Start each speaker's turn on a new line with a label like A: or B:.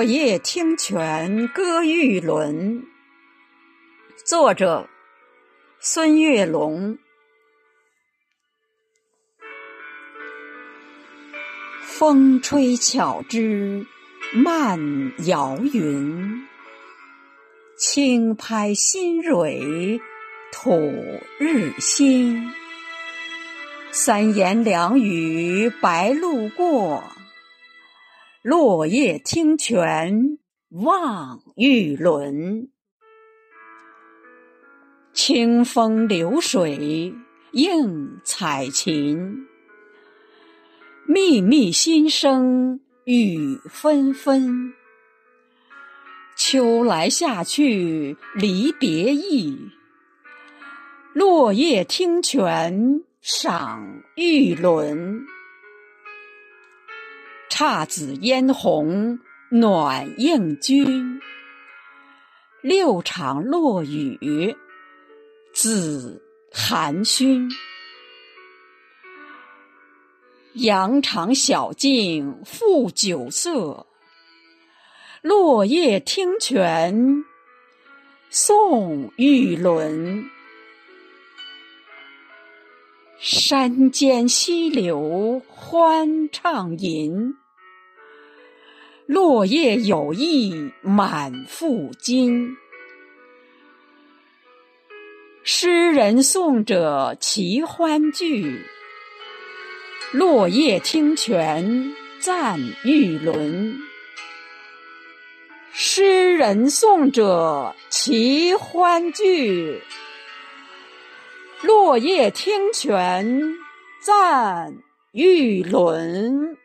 A: 落叶听泉歌玉轮，作者孙月龙。风吹巧枝漫摇云，轻拍新蕊吐日新。三言两语白鹭过，落叶听泉望玉轮。清风流水映彩琴，密密心声雨纷纷。秋来夏去离别意，落叶听泉。赏玉轮，姹紫嫣红暖映君。六场落雨紫含熏，羊肠小径复酒色。落叶听泉送玉轮。山间溪流欢畅吟，落叶有意满腹经。诗人颂者齐欢聚，落叶听泉赞玉轮。诗人颂者齐欢聚。落叶听泉，赞玉轮。